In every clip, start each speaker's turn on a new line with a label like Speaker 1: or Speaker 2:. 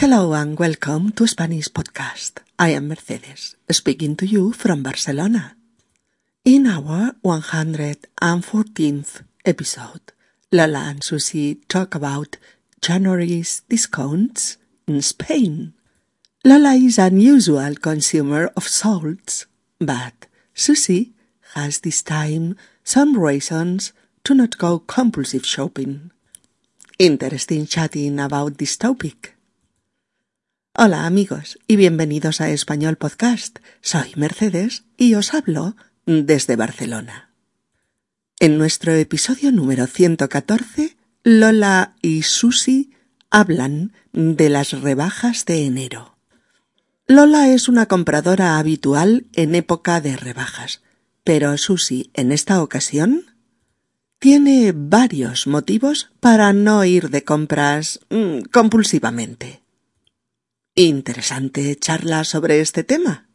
Speaker 1: Hello and welcome to Spanish Podcast. I am Mercedes, speaking to you from Barcelona. In our 114th episode, Lola and Susie talk about January's discounts in Spain. Lola is an usual consumer of salts, but Susie has this time some reasons to not go compulsive shopping. Interesting chatting about this topic. Hola amigos y bienvenidos a Español Podcast. Soy Mercedes y os hablo desde Barcelona. En nuestro episodio número 114, Lola y Susi hablan de las rebajas de enero. Lola es una compradora habitual en época de rebajas, pero Susi en esta ocasión tiene varios motivos para no ir de compras mm, compulsivamente. Interesante charla sobre este tema.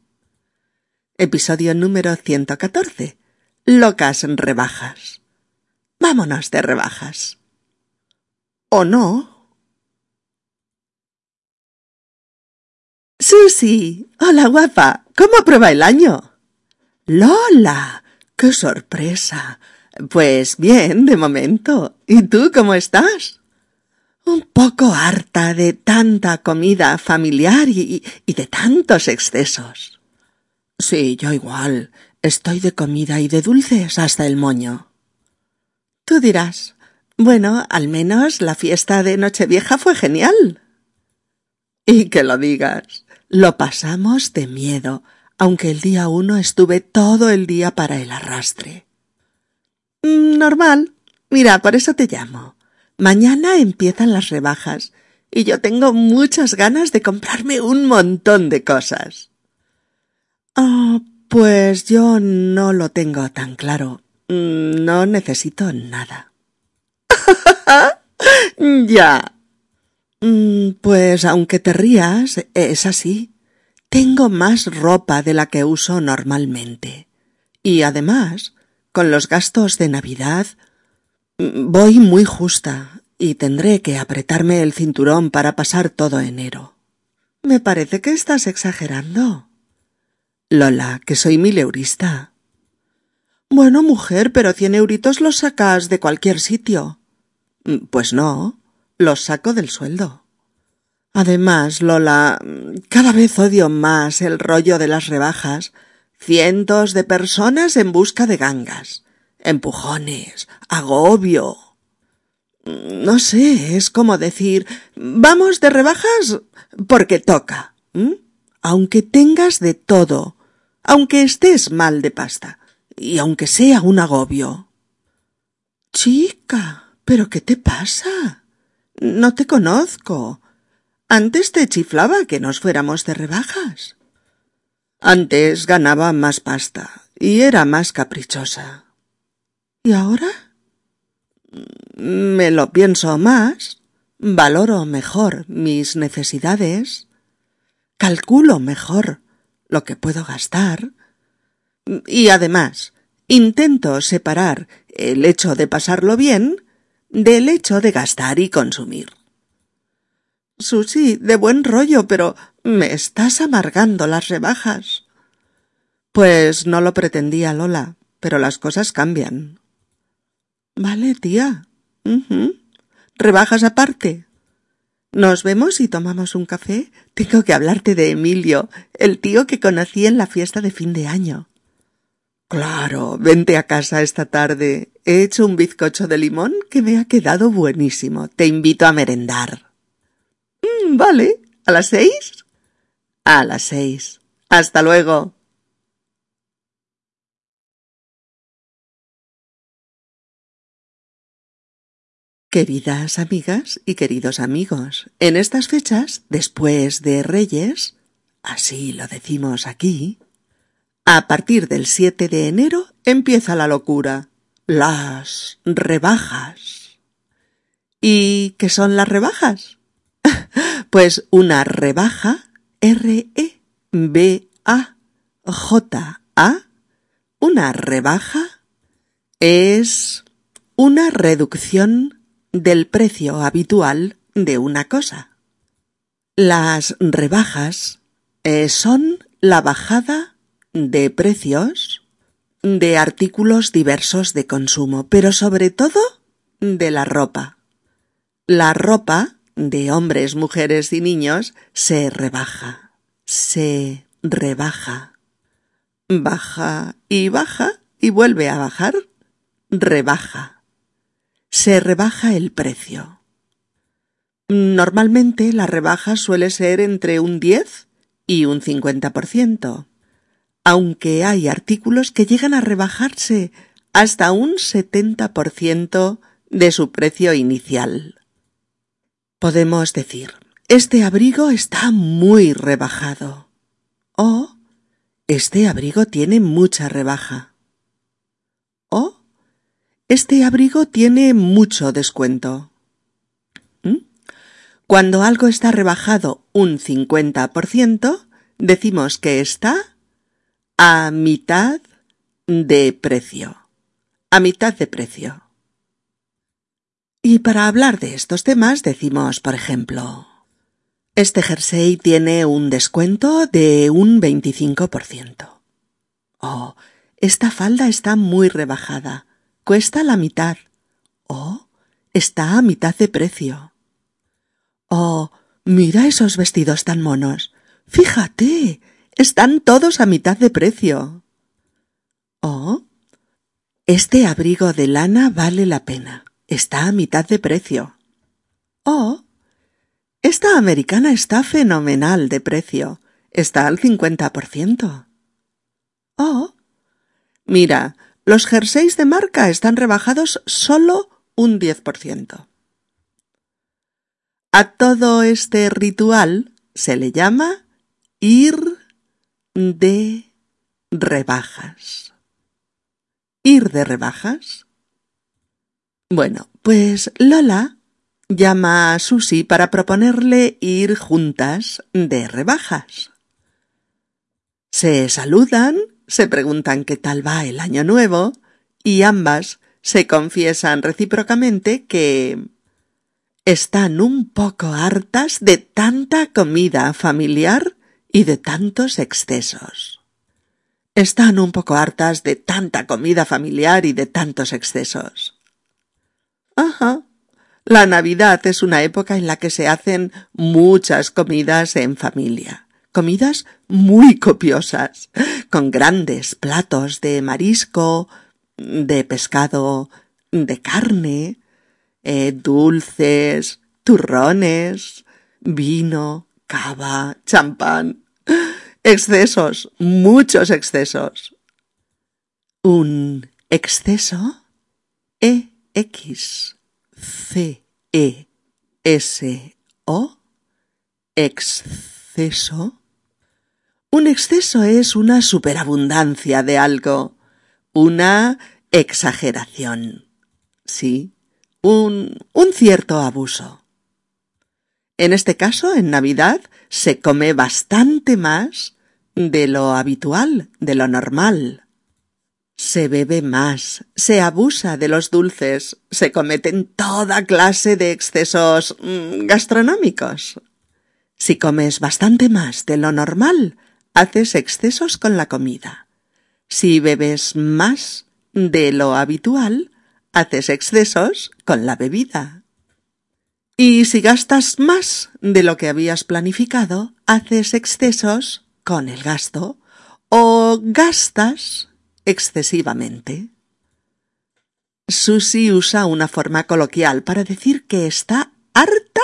Speaker 1: Episodio número 114. Locas rebajas. Vámonos de rebajas. ¿O no? Susi. Hola, guapa. ¿Cómo prueba el año? Lola. ¡Qué sorpresa! Pues bien, de momento. ¿Y tú cómo estás? Un poco harta de tanta comida familiar y, de tantos excesos. Sí, yo igual. Estoy de comida y de dulces hasta el moño. Tú dirás, bueno, al menos la fiesta de Nochevieja fue genial. Y que lo digas. Lo pasamos de miedo, aunque el día uno estuve todo el día para el arrastre. Mm, normal. Mira, por eso te llamo. Mañana empiezan las rebajas y yo tengo muchas ganas de comprarme un montón de cosas. Ah, pues yo no lo tengo tan claro. Mm, no necesito nada. ya. Mm, pues aunque te rías, es así. Tengo más ropa de la que uso normalmente. Y además, con los gastos de Navidad, voy muy justa y tendré que apretarme el cinturón para pasar todo enero. Me parece que estás exagerando. Lola, que soy mileurista. Bueno, mujer, pero cien euritos los sacas de cualquier sitio. Pues no los saco del sueldo. Además, Lola, cada vez odio más el rollo de las rebajas. Cientos de personas en busca de gangas, empujones, agobio. No sé, es como decir vamos de rebajas porque toca. Aunque tengas de todo, aunque estés mal de pasta, y aunque sea un agobio. Chica, ¿pero qué te pasa? No te conozco. Antes te chiflaba que nos fuéramos de rebajas. Antes ganaba más pasta y era más caprichosa. ¿Y ahora? Me lo pienso más, valoro mejor mis necesidades, calculo mejor lo que puedo gastar y además intento separar el hecho de pasarlo bien del hecho de gastar y consumir. Susi, de buen rollo, pero me estás amargando las rebajas. Pues no lo pretendía Lola, pero las cosas cambian. Vale, tía. Rebajas aparte. ¿Nos vemos y tomamos un café? Tengo que hablarte de Emilio, el tío que conocí en la fiesta de fin de año. Claro, vente a casa esta tarde. He hecho un bizcocho de limón que me ha quedado buenísimo. Te invito a merendar. Mm, vale. ¿A las seis? A las seis. Hasta luego. Queridas amigas y queridos amigos, en estas fechas, después de Reyes, así lo decimos aquí, a partir del 7 de enero empieza la locura, las rebajas. ¿Y qué son las rebajas? pues una rebaja, R-E-B-A-J-A, una rebaja es una reducción del precio habitual de una cosa. Las rebajas eh, son la bajada de precios de artículos diversos de consumo, pero sobre todo de la ropa. La ropa de hombres, mujeres y niños se rebaja, se rebaja, baja y baja y vuelve a bajar, rebaja. Se rebaja el precio. Normalmente la rebaja suele ser entre un 10 y un 50%, aunque hay artículos que llegan a rebajarse hasta un 70% de su precio inicial. Podemos decir, este abrigo está muy rebajado. O este abrigo tiene mucha rebaja. O este abrigo tiene mucho descuento. ¿Mm? Cuando algo está rebajado un 50%, decimos que está a mitad de precio. A mitad de precio. Y para hablar de estos temas decimos, por ejemplo, este jersey tiene un descuento de un 25%. Oh, esta falda está muy rebajada. Cuesta la mitad. Oh, está a mitad de precio. Oh, mira esos vestidos tan monos. Fíjate, están todos a mitad de precio. Oh, este abrigo de lana vale la pena. Está a mitad de precio. Oh, esta americana está fenomenal de precio. Está al 50%. Oh, mira, los jerseys de marca están rebajados solo un 10%. A todo este ritual se le llama ir de rebajas. ¿Ir de rebajas? Bueno, pues Lola llama a Susy para proponerle ir juntas de rebajas. Se saludan, se preguntan qué tal va el año nuevo y ambas se confiesan recíprocamente que están un poco hartas de tanta comida familiar y de tantos excesos. Están un poco hartas de tanta comida familiar y de tantos excesos. Ajá. La Navidad es una época en la que se hacen muchas comidas en familia. Comidas muy copiosas, con grandes platos de marisco, de pescado, de carne, eh, dulces, turrones, vino, cava, champán. Excesos, muchos excesos. Un exceso e X C E S O exceso. Un exceso es una superabundancia de algo, una exageración. Sí, un, un cierto abuso. En este caso, en Navidad, se come bastante más de lo habitual, de lo normal. Se bebe más, se abusa de los dulces, se cometen toda clase de excesos mm, gastronómicos. Si comes bastante más de lo normal, haces excesos con la comida. Si bebes más de lo habitual, haces excesos con la bebida. Y si gastas más de lo que habías planificado, haces excesos con el gasto o gastas excesivamente. Susy usa una forma coloquial para decir que está harta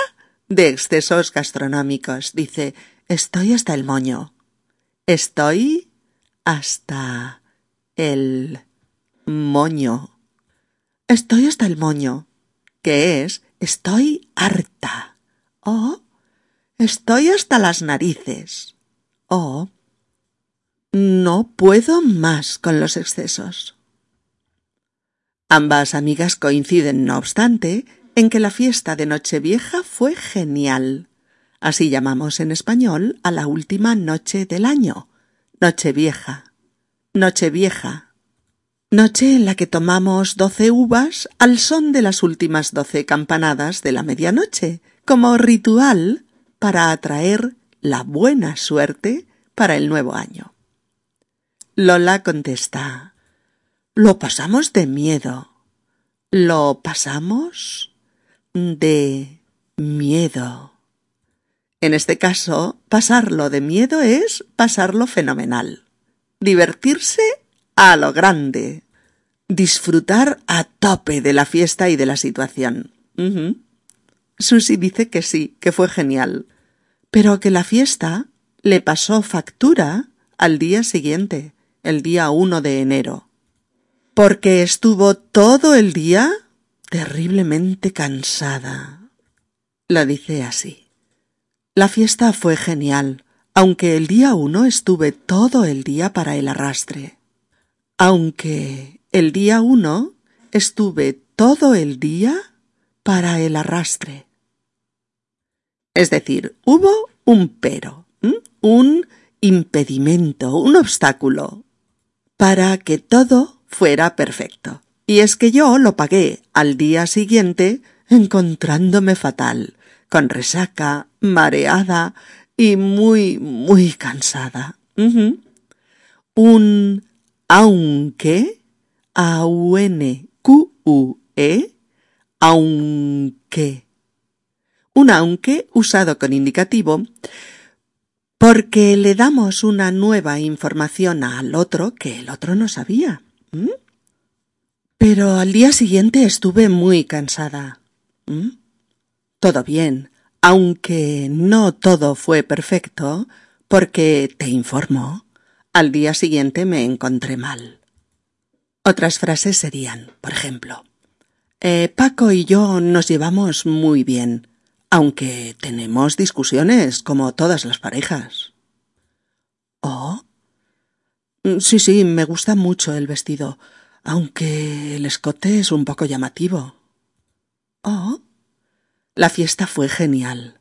Speaker 1: de excesos gastronómicos. Dice, estoy hasta el moño. Estoy hasta el moño. Estoy hasta el moño, que es estoy harta. O estoy hasta las narices. O no puedo más con los excesos. Ambas amigas coinciden, no obstante, en que la fiesta de Nochevieja fue genial. Así llamamos en español a la última noche del año. Nochevieja. Nochevieja. Noche en la que tomamos doce uvas al son de las últimas doce campanadas de la medianoche, como ritual para atraer la buena suerte para el nuevo año. Lola contesta Lo pasamos de miedo. Lo pasamos de miedo. En este caso, pasarlo de miedo es pasarlo fenomenal. Divertirse a lo grande. Disfrutar a tope de la fiesta y de la situación. Susi dice que sí, que fue genial, pero que la fiesta le pasó factura al día siguiente, el día 1 de enero, porque estuvo todo el día terriblemente cansada. La dice así. La fiesta fue genial, aunque el día 1 estuve todo el día para el arrastre. Aunque el día 1 estuve todo el día para el arrastre. Es decir, hubo un pero, un impedimento, un obstáculo, para que todo fuera perfecto. Y es que yo lo pagué al día siguiente encontrándome fatal, con resaca, mareada y muy, muy cansada. Un aunque, A-U-N-Q-U-E, aunque un aunque usado con indicativo porque le damos una nueva información al otro que el otro no sabía. Pero al día siguiente estuve muy cansada. Todo bien, aunque no todo fue perfecto, porque, te informo, al día siguiente me encontré mal. Otras frases serían, por ejemplo, eh, Paco y yo nos llevamos muy bien aunque tenemos discusiones como todas las parejas. ¿Oh? Sí, sí, me gusta mucho el vestido, aunque el escote es un poco llamativo. Oh. La fiesta fue genial,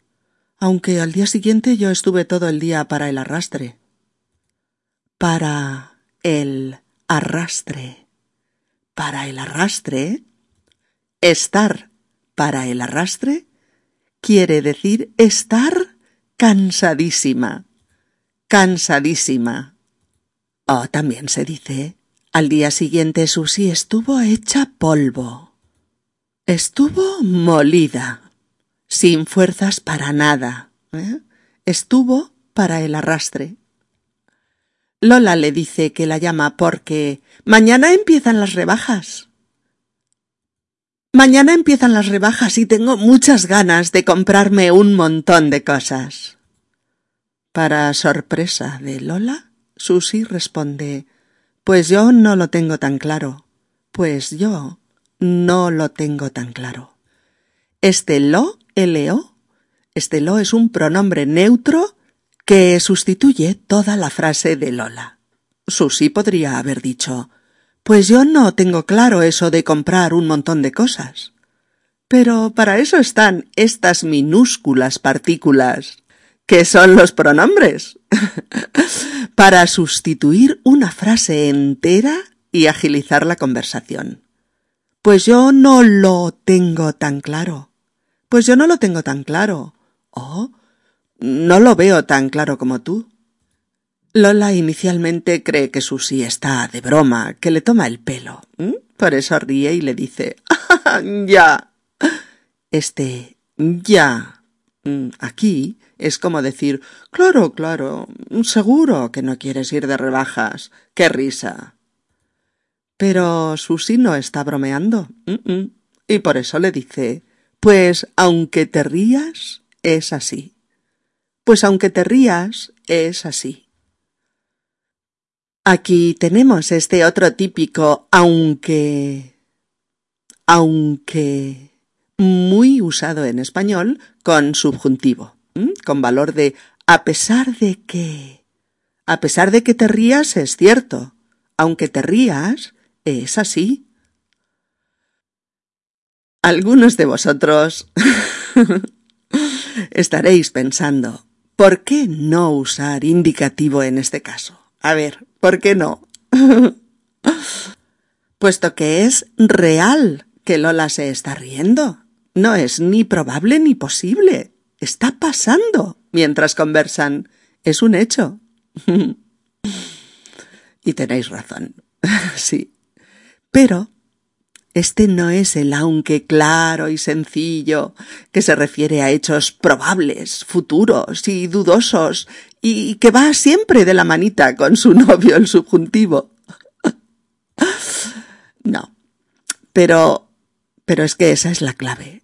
Speaker 1: aunque al día siguiente yo estuve todo el día para el arrastre. Para el arrastre. Para el arrastre. Estar para el arrastre quiere decir estar cansadísima. Cansadísima. O también se dice, al día siguiente Susi estuvo hecha polvo. Estuvo molida, sin fuerzas para nada. ¿eh? Estuvo para el arrastre. Lola le dice que la llama porque mañana empiezan las rebajas. Mañana empiezan las rebajas y tengo muchas ganas de comprarme un montón de cosas. Para sorpresa de Lola, Susy responde Pues yo no lo tengo tan claro. Pues yo no lo tengo tan claro. Este lo, L-O, este lo es un pronombre neutro que sustituye toda la frase de Lola. Susy podría haber dicho pues yo no tengo claro eso de comprar un montón de cosas. Pero para eso están estas minúsculas partículas, que son los pronombres, para sustituir una frase entera y agilizar la conversación. Pues yo no lo tengo tan claro. Pues yo no lo tengo tan claro. Oh, no lo veo tan claro como tú. Lola inicialmente cree que Susi está de broma, que le toma el pelo. Por eso ríe y le dice ya. Este ya aquí es como decir claro, claro, seguro que no quieres ir de rebajas. Qué risa. Pero Susi no está bromeando. y por eso le dice pues aunque te rías, es así. Pues aunque te rías, es así. Aquí tenemos este otro típico aunque aunque muy usado en español con subjuntivo, con valor de a pesar de que. A pesar de que te rías es cierto, aunque te rías es así. Algunos de vosotros estaréis pensando, ¿por qué no usar indicativo en este caso? A ver, ¿por qué no? Puesto que es real que Lola se está riendo. No es ni probable ni posible. está pasando mientras conversan. Es un hecho. y tenéis razón. sí. Pero este no es el aunque claro y sencillo que se refiere a hechos probables, futuros y dudosos y que va siempre de la manita con su novio el subjuntivo. no. Pero pero es que esa es la clave.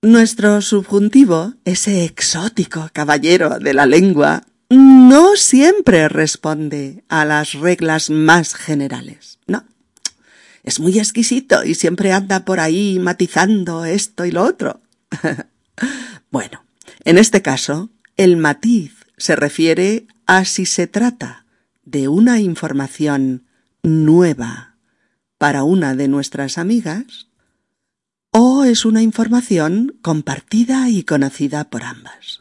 Speaker 1: Nuestro subjuntivo, ese exótico caballero de la lengua, no siempre responde a las reglas más generales. No. Es muy exquisito y siempre anda por ahí matizando esto y lo otro. bueno, en este caso, el matiz se refiere a si se trata de una información nueva para una de nuestras amigas o es una información compartida y conocida por ambas.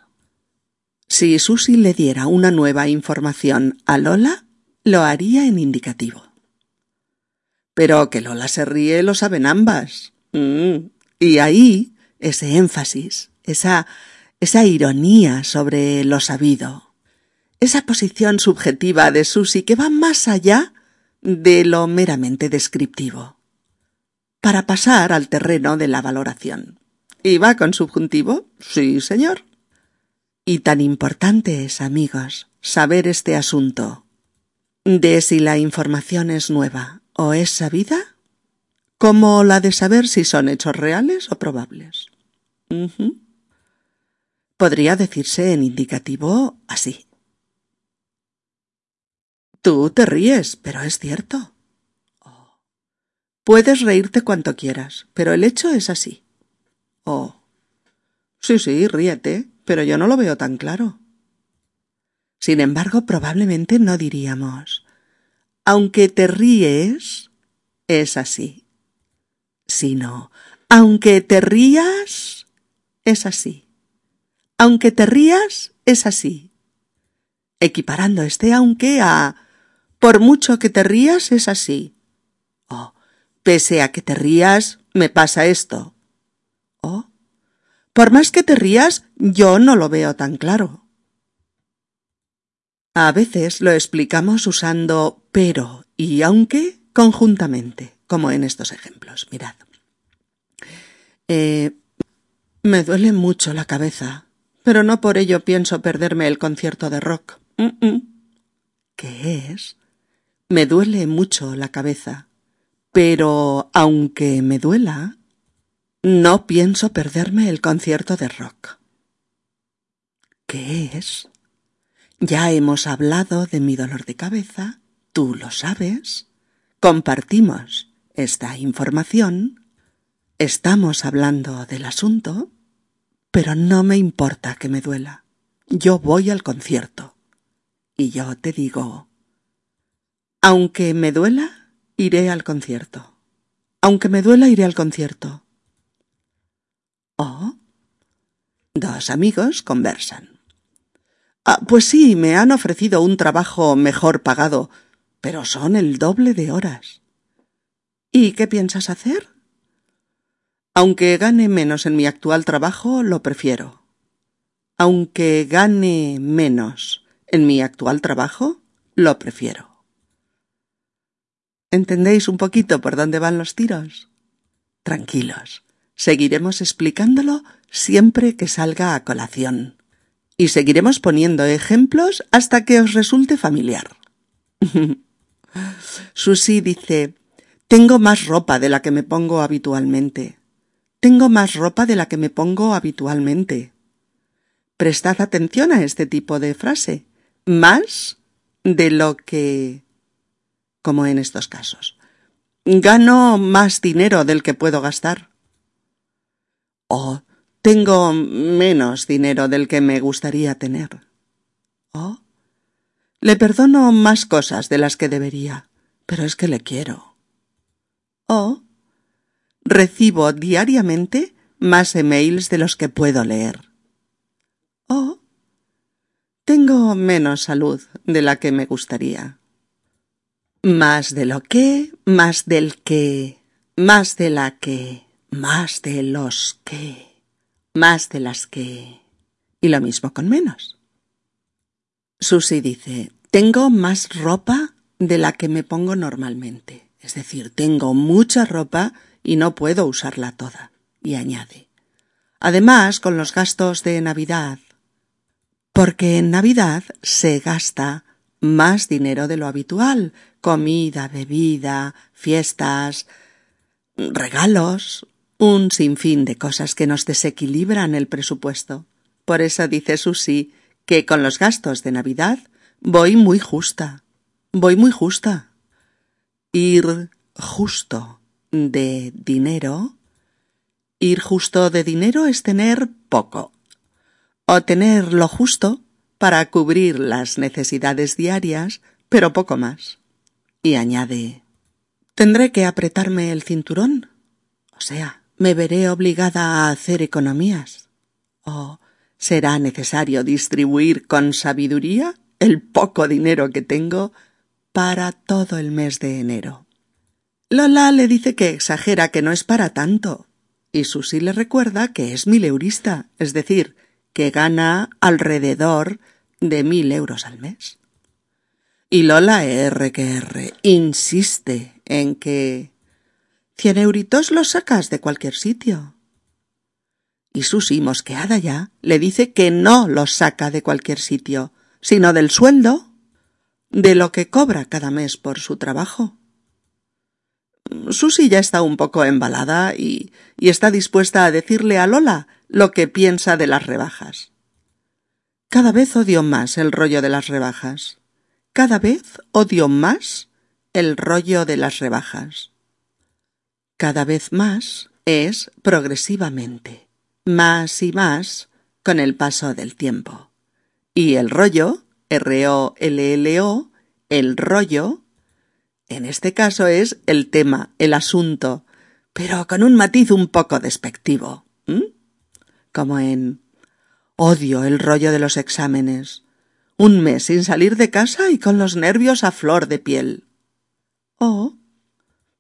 Speaker 1: Si Susi le diera una nueva información a Lola, lo haría en indicativo. Pero que Lola se ríe lo saben ambas. Mm. Y ahí ese énfasis, esa, esa ironía sobre lo sabido, esa posición subjetiva de Susi que va más allá de lo meramente descriptivo para pasar al terreno de la valoración. ¿Y va con subjuntivo? Sí, señor. Y tan importante es, amigos, saber este asunto de si la información es nueva o es sabida, como la de saber si son hechos reales o probables. Podría decirse en indicativo así. Tú te ríes, pero es cierto. Puedes reírte cuanto quieras, pero el hecho es así. Oh. Sí, sí, ríete, pero yo no lo veo tan claro. Sin embargo, probablemente no diríamos aunque te ríes, es así. Sino, aunque te rías, es así. Aunque te rías, es así. Equiparando este aunque a por mucho que te rías, es así. Oh, Pese a que te rías, me pasa esto. ¿Oh? Por más que te rías, yo no lo veo tan claro. A veces lo explicamos usando pero y aunque conjuntamente, como en estos ejemplos. Mirad. Eh, me duele mucho la cabeza, pero no por ello pienso perderme el concierto de rock. ¿Qué es? Me duele mucho la cabeza, pero aunque me duela, no pienso perderme el concierto de rock. ¿Qué es? Ya hemos hablado de mi dolor de cabeza, tú lo sabes, compartimos esta información, estamos hablando del asunto, pero no me importa que me duela. Yo voy al concierto. Y yo te digo, aunque me duela, Iré al concierto. Aunque me duela, iré al concierto. Oh. Dos amigos conversan. Ah, pues sí, me han ofrecido un trabajo mejor pagado, pero son el doble de horas. ¿Y qué piensas hacer? Aunque gane menos en mi actual trabajo, lo prefiero. Aunque gane menos en mi actual trabajo, lo prefiero. ¿Entendéis un poquito por dónde van los tiros? Tranquilos, seguiremos explicándolo siempre que salga a colación. Y seguiremos poniendo ejemplos hasta que os resulte familiar. Susi dice, tengo más ropa de la que me pongo habitualmente. Tengo más ropa de la que me pongo habitualmente. Prestad atención a este tipo de frase. Más de lo que como en estos casos. Gano más dinero del que puedo gastar. O tengo menos dinero del que me gustaría tener. O le perdono más cosas de las que debería, pero es que le quiero. O recibo diariamente más emails de los que puedo leer. O tengo menos salud de la que me gustaría. Más de lo que, más del que, más de la que, más de los que, más de las que, Y lo mismo con menos. Susi dice, tengo más ropa de la que me pongo normalmente. Es decir, tengo mucha ropa y no puedo usarla toda. Y añade, además, con los gastos de Navidad, porque en Navidad se gasta más dinero de lo habitual, comida, bebida, fiestas, regalos, un sinfín de cosas que nos desequilibran el presupuesto. Por eso dice Susi que con los gastos de Navidad voy muy justa. Voy muy justa. Ir justo de dinero. Ir justo de dinero es tener poco. O tener lo justo para cubrir las necesidades diarias, pero poco más. Y añade Tendré que apretarme el cinturón. O sea, me veré obligada a hacer economías. ¿O será necesario distribuir con sabiduría el poco dinero que tengo para todo el mes de enero? Lola le dice que exagera que no es para tanto, y Susy le recuerda que es mileurista, es decir, que gana alrededor de mil euros al mes. Y Lola R R insiste en que Cien euritos los sacas de cualquier sitio. Y Susi, mosqueada ya, le dice que no los saca de cualquier sitio, sino del sueldo, de lo que cobra cada mes por su trabajo. Susi ya está un poco embalada y, y está dispuesta a decirle a Lola lo que piensa de las rebajas. Cada vez odio más el rollo de las rebajas. Cada vez odio más el rollo de las rebajas cada vez más es progresivamente, más y más con el paso del tiempo. Y el rollo, R-O-L-L-O, el rollo, en este caso es el tema, el asunto, pero con un matiz un poco despectivo, como en odio el rollo de los exámenes, un mes sin salir de casa y con los nervios a flor de piel. O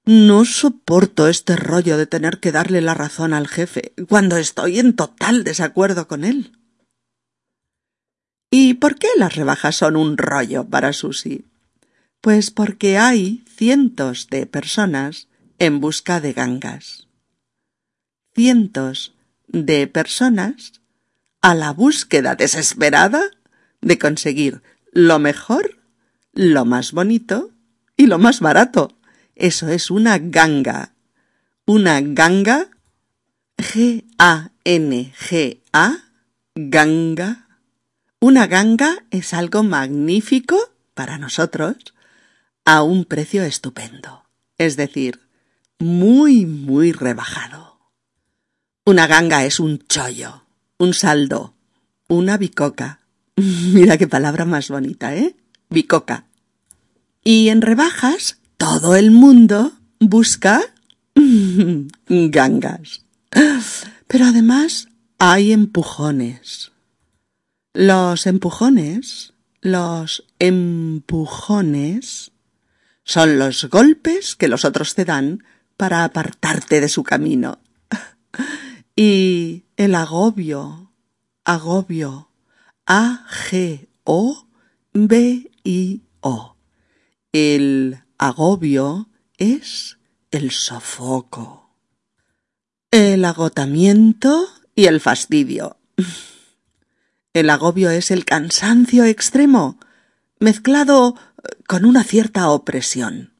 Speaker 1: no soporto este rollo de tener que darle la razón al jefe cuando estoy en total desacuerdo con él. ¿Y por qué las rebajas son un rollo para Susy? Pues porque hay cientos de personas en busca de gangas. Cientos de personas a la búsqueda desesperada de conseguir lo mejor, lo más bonito y lo más barato. Eso es una ganga. Una ganga. G-A-N-G-A. Ganga. Una ganga es algo magnífico para nosotros a un precio estupendo. Es decir, muy, muy rebajado. Una ganga es un chollo, un saldo, una bicoca. Mira qué palabra más bonita, ¿eh? Bicoca. Y en rebajas todo el mundo busca gangas. Pero además hay empujones. Los empujones, los empujones, son los golpes que los otros te dan para apartarte de su camino. Y el agobio, agobio, A-G-O-B-I-O. El agobio es el sofoco, el agotamiento y el fastidio. El agobio es el cansancio extremo, mezclado con una cierta opresión,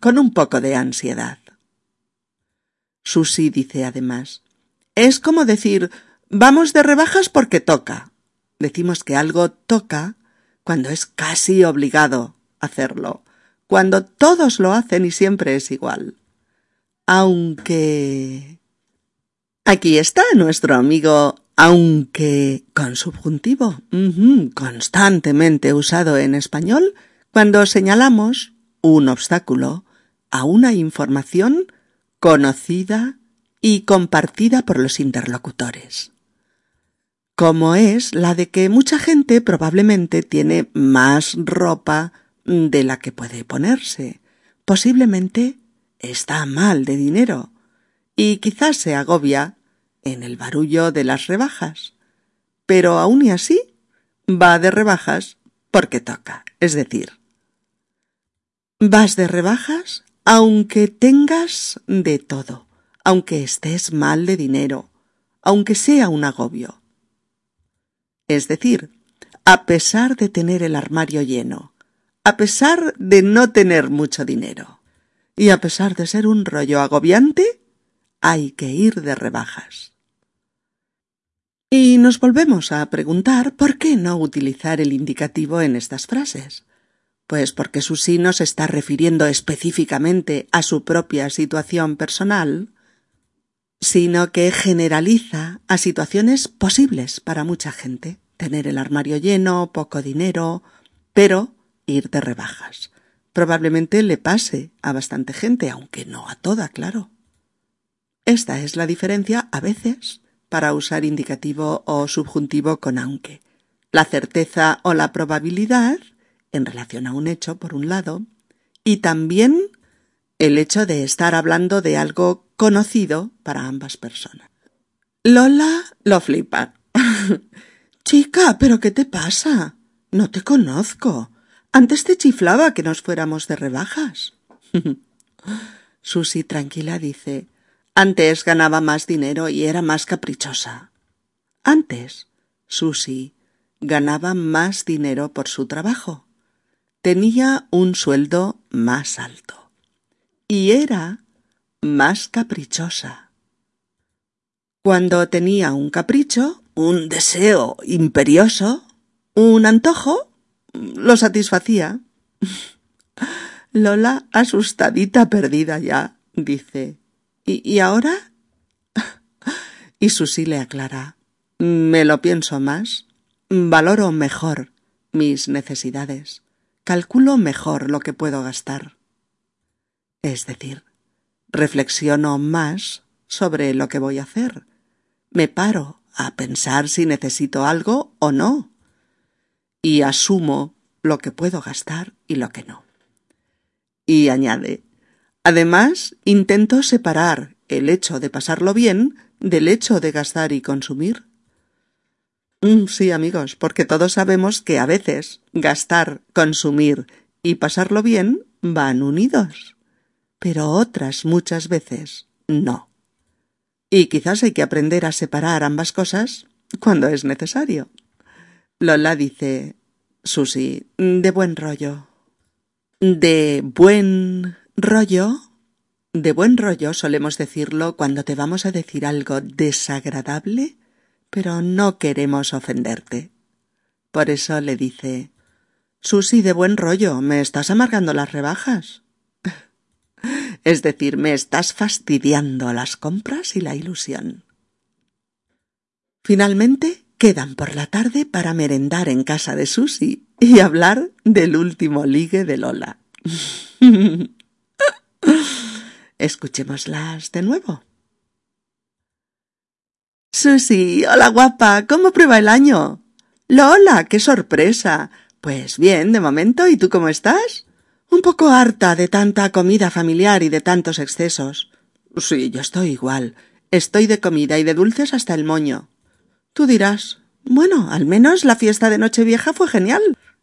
Speaker 1: con un poco de ansiedad. Susy dice además, es como decir, vamos de rebajas porque toca. Decimos que algo toca cuando es casi obligado hacerlo, cuando todos lo hacen y siempre es igual. Aunque... Aquí está nuestro amigo aunque con subjuntivo, constantemente usado en español cuando señalamos un obstáculo a una información conocida y compartida por los interlocutores, como es la de que mucha gente probablemente tiene más ropa de la que puede ponerse. Posiblemente está mal de dinero y quizás se agobia en el barullo de las rebajas. pero aún y así va de rebajas porque toca. Es decir, vas de rebajas aunque tengas de todo, aunque estés mal de dinero, aunque sea un agobio. Es decir, a pesar de tener el armario lleno, a pesar de no tener mucho dinero, y a pesar de ser un rollo agobiante, hay que ir de rebajas. Y nos volvemos a preguntar por qué no utilizar el indicativo en estas frases. Pues porque su sí no se está refiriendo específicamente a su propia situación personal, sino que generaliza a situaciones posibles para mucha gente. Tener el armario lleno, poco dinero, pero ir de rebajas. Probablemente le pase a bastante gente, aunque no a toda, claro. Esta es la diferencia a veces para usar indicativo o subjuntivo con aunque. La certeza o la probabilidad en relación a un hecho, por un lado, y también el hecho de estar hablando de algo conocido para ambas personas. Lola lo flipa. Chica, ¿pero qué te pasa? No te conozco. Antes te chiflaba que nos fuéramos de rebajas. Susy tranquila dice antes ganaba más dinero y era más caprichosa. Antes, Susy ganaba más dinero por su trabajo. Tenía un sueldo más alto. Y era más caprichosa. Cuando tenía un capricho, un deseo imperioso, un antojo, lo satisfacía. Lola, asustadita, perdida ya, dice. ¿Y, ahora? y Susy le aclara. Me lo pienso más. Valoro mejor mis necesidades. Calculo mejor lo que puedo gastar. Es decir, reflexiono más sobre lo que voy a hacer. Me paro a pensar si necesito algo o no. Y asumo lo que puedo gastar y lo que no. Y añade, Además, intento separar el hecho de pasarlo bien del hecho de gastar y consumir. Mm, sí, amigos, porque todos sabemos que a veces gastar, consumir y pasarlo bien van unidos, pero otras muchas veces no. Y quizás hay que aprender a separar ambas cosas cuando es necesario. Lola dice, Susi, de buen rollo. De buen rollo, de buen rollo solemos decirlo cuando te vamos a decir algo desagradable, pero no queremos ofenderte. Por eso le dice Susi, de buen rollo, me estás amargando las rebajas. es decir, me estás fastidiando las compras y la ilusión. Finalmente, quedan por la tarde para merendar en casa de Susi y hablar del último ligue de Lola. Escuchémoslas de nuevo. Susi, hola guapa, ¿cómo prueba el año? Lola, qué sorpresa. Pues bien, de momento, ¿y tú cómo estás? Un poco harta de tanta comida familiar y de tantos excesos. Sí, yo estoy igual. Estoy de comida y de dulces hasta el moño. Tú dirás, bueno, al menos la fiesta de Nochevieja fue genial.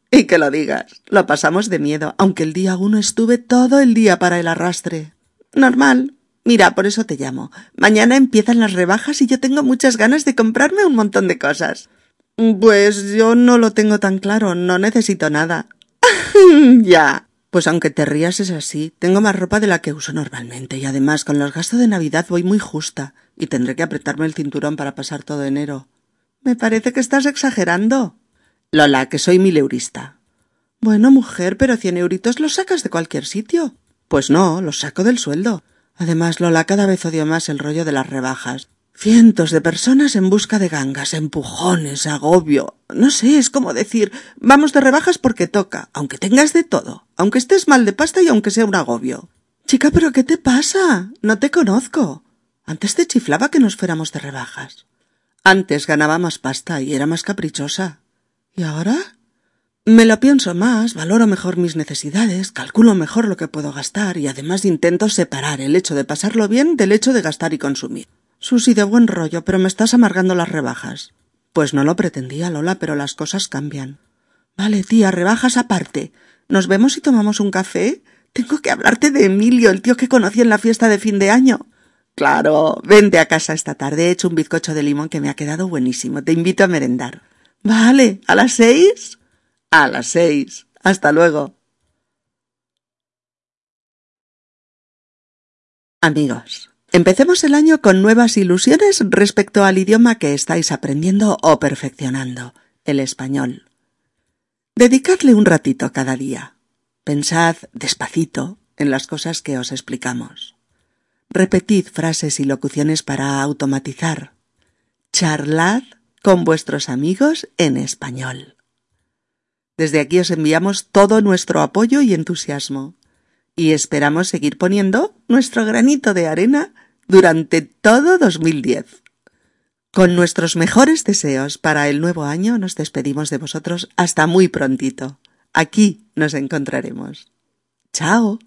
Speaker 1: Y que lo digas, lo pasamos de miedo, aunque el día uno estuve todo el día para el arrastre. Normal. Mira, por eso te llamo. Mañana empiezan las rebajas y yo tengo muchas ganas de comprarme un montón de cosas. Pues yo no lo tengo tan claro, no necesito nada. ya. Pues aunque te rías es así, tengo más ropa de la que uso normalmente y además con los gastos de Navidad voy muy justa y tendré que apretarme el cinturón para pasar todo enero. Me parece que estás exagerando. Lola, que soy mileurista. Bueno, mujer, pero cien euritos los sacas de cualquier sitio. Pues no, los saco del sueldo. Además, Lola cada vez odio más el rollo de las rebajas. Cientos de personas en busca de gangas, empujones, agobio. No sé, es como decir, vamos de rebajas porque toca, aunque tengas de todo, aunque estés mal de pasta y aunque sea un agobio. Chica, pero ¿qué te pasa? No te conozco. Antes te chiflaba que nos fuéramos de rebajas. Antes ganaba más pasta y era más caprichosa. ¿Y ahora? Me lo pienso más, valoro mejor mis necesidades, calculo mejor lo que puedo gastar y además intento separar el hecho de pasarlo bien del hecho de gastar y consumir. Susi, de buen rollo, pero me estás amargando las rebajas. Pues no lo pretendía, Lola, pero las cosas cambian. Vale, tía, rebajas aparte. ¿Nos vemos y tomamos un café? Tengo que hablarte de Emilio, el tío que conocí en la fiesta de fin de año. Claro, vente a casa esta tarde. He hecho un bizcocho de limón que me ha quedado buenísimo. Te invito a merendar. Vale, ¿a las seis? A las seis. Hasta luego. Amigos, empecemos el año con nuevas ilusiones respecto al idioma que estáis aprendiendo o perfeccionando, el español. Dedicadle un ratito cada día. Pensad despacito en las cosas que os explicamos. Repetid frases y locuciones para automatizar. Charlad con vuestros amigos en español. Desde aquí os enviamos todo nuestro apoyo y entusiasmo y esperamos seguir poniendo nuestro granito de arena durante todo 2010. Con nuestros mejores deseos para el nuevo año nos despedimos de vosotros hasta muy prontito. Aquí nos encontraremos. Chao.